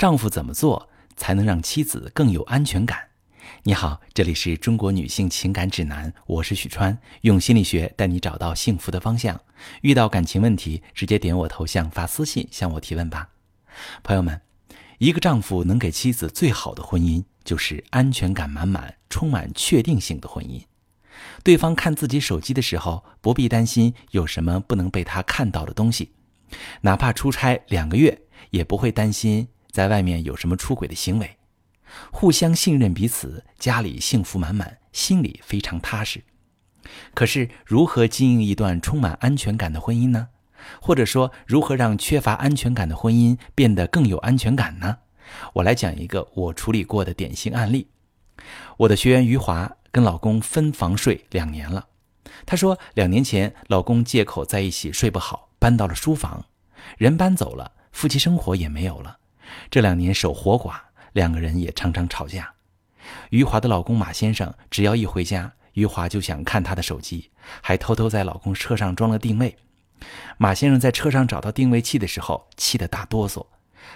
丈夫怎么做才能让妻子更有安全感？你好，这里是中国女性情感指南，我是许川，用心理学带你找到幸福的方向。遇到感情问题，直接点我头像发私信向我提问吧。朋友们，一个丈夫能给妻子最好的婚姻，就是安全感满满、充满确定性的婚姻。对方看自己手机的时候，不必担心有什么不能被他看到的东西，哪怕出差两个月，也不会担心。在外面有什么出轨的行为，互相信任彼此，家里幸福满满，心里非常踏实。可是，如何经营一段充满安全感的婚姻呢？或者说，如何让缺乏安全感的婚姻变得更有安全感呢？我来讲一个我处理过的典型案例。我的学员余华跟老公分房睡两年了，她说，两年前老公借口在一起睡不好，搬到了书房，人搬走了，夫妻生活也没有了。这两年守活寡，两个人也常常吵架。余华的老公马先生只要一回家，余华就想看他的手机，还偷偷在老公车上装了定位。马先生在车上找到定位器的时候，气得大哆嗦，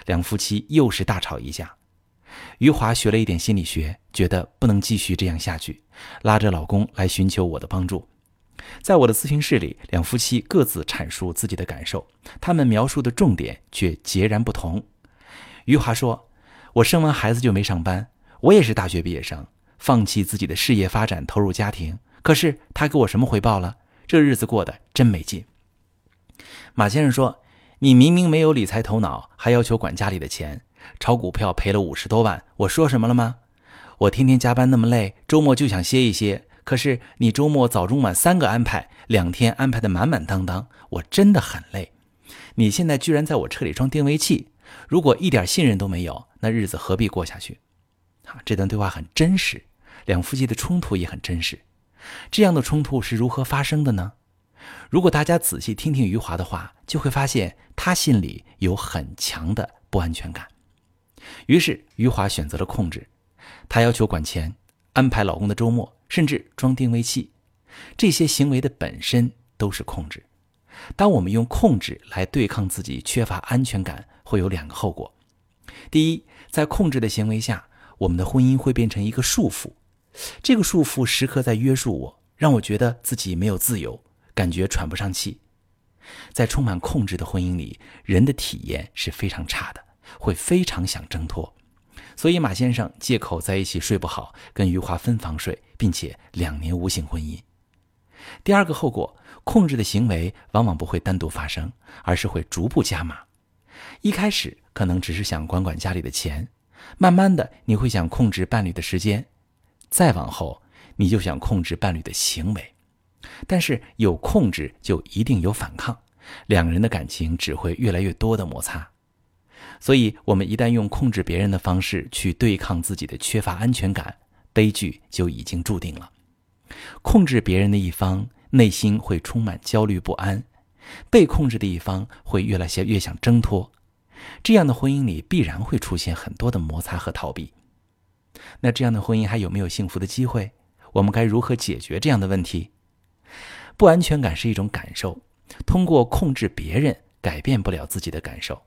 两夫妻又是大吵一架。余华学了一点心理学，觉得不能继续这样下去，拉着老公来寻求我的帮助。在我的咨询室里，两夫妻各自阐述自己的感受，他们描述的重点却截然不同。余华说：“我生完孩子就没上班，我也是大学毕业生，放弃自己的事业发展，投入家庭。可是他给我什么回报了？这日子过得真没劲。”马先生说：“你明明没有理财头脑，还要求管家里的钱，炒股票赔了五十多万，我说什么了吗？我天天加班那么累，周末就想歇一歇。可是你周末早中晚三个安排，两天安排的满满当当，我真的很累。你现在居然在我车里装定位器！”如果一点信任都没有，那日子何必过下去？啊，这段对话很真实，两夫妻的冲突也很真实。这样的冲突是如何发生的呢？如果大家仔细听听余华的话，就会发现他心里有很强的不安全感。于是余华选择了控制，他要求管钱，安排老公的周末，甚至装定位器。这些行为的本身都是控制。当我们用控制来对抗自己缺乏安全感，会有两个后果。第一，在控制的行为下，我们的婚姻会变成一个束缚，这个束缚时刻在约束我，让我觉得自己没有自由，感觉喘不上气。在充满控制的婚姻里，人的体验是非常差的，会非常想挣脱。所以马先生借口在一起睡不好，跟余华分房睡，并且两年无性婚姻。第二个后果，控制的行为往往不会单独发生，而是会逐步加码。一开始可能只是想管管家里的钱，慢慢的你会想控制伴侣的时间，再往后你就想控制伴侣的行为。但是有控制就一定有反抗，两个人的感情只会越来越多的摩擦。所以，我们一旦用控制别人的方式去对抗自己的缺乏安全感，悲剧就已经注定了。控制别人的一方内心会充满焦虑不安，被控制的一方会越来越想挣脱。这样的婚姻里必然会出现很多的摩擦和逃避。那这样的婚姻还有没有幸福的机会？我们该如何解决这样的问题？不安全感是一种感受，通过控制别人改变不了自己的感受。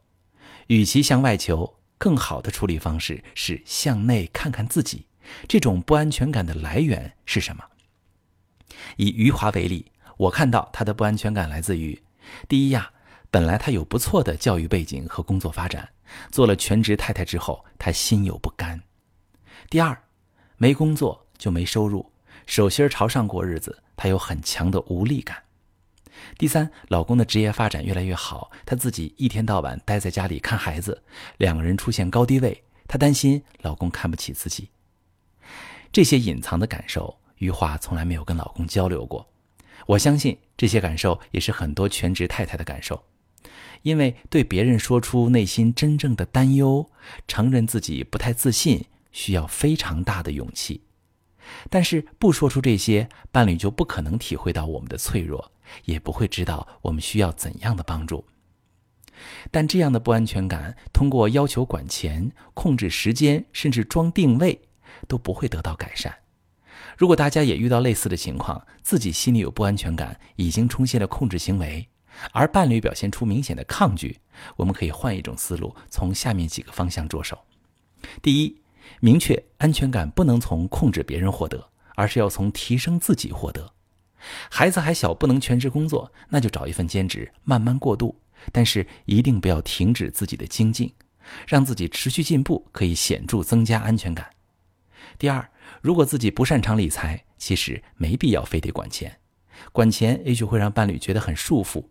与其向外求，更好的处理方式是向内看看自己，这种不安全感的来源是什么？以余华为例，我看到他的不安全感来自于：第一呀。本来她有不错的教育背景和工作发展，做了全职太太之后，她心有不甘。第二，没工作就没收入，手心朝上过日子，她有很强的无力感。第三，老公的职业发展越来越好，她自己一天到晚待在家里看孩子，两个人出现高低位，她担心老公看不起自己。这些隐藏的感受，余华从来没有跟老公交流过。我相信这些感受也是很多全职太太的感受。因为对别人说出内心真正的担忧，承认自己不太自信，需要非常大的勇气。但是不说出这些，伴侣就不可能体会到我们的脆弱，也不会知道我们需要怎样的帮助。但这样的不安全感，通过要求管钱、控制时间，甚至装定位，都不会得到改善。如果大家也遇到类似的情况，自己心里有不安全感，已经出现了控制行为。而伴侣表现出明显的抗拒，我们可以换一种思路，从下面几个方向着手。第一，明确安全感不能从控制别人获得，而是要从提升自己获得。孩子还小，不能全职工作，那就找一份兼职，慢慢过渡。但是一定不要停止自己的精进，让自己持续进步，可以显著增加安全感。第二，如果自己不擅长理财，其实没必要非得管钱，管钱也许会让伴侣觉得很束缚。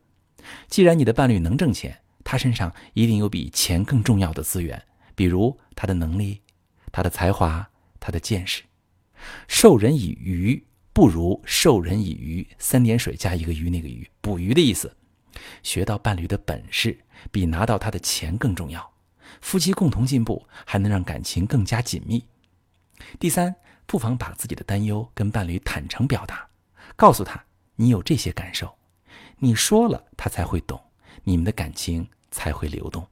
既然你的伴侣能挣钱，他身上一定有比钱更重要的资源，比如他的能力、他的才华、他的见识。授人以鱼。不如授人以渔，三点水加一个鱼，那个鱼捕鱼的意思。学到伴侣的本事，比拿到他的钱更重要。夫妻共同进步，还能让感情更加紧密。第三，不妨把自己的担忧跟伴侣坦诚表达，告诉他你有这些感受，你说了他才会懂，你们的感情才会流动。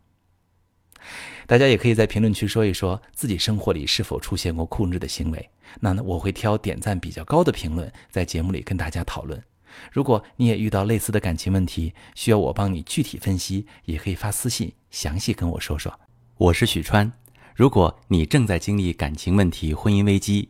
大家也可以在评论区说一说自己生活里是否出现过控制的行为，那呢我会挑点赞比较高的评论在节目里跟大家讨论。如果你也遇到类似的感情问题，需要我帮你具体分析，也可以发私信详细跟我说说。我是许川，如果你正在经历感情问题、婚姻危机，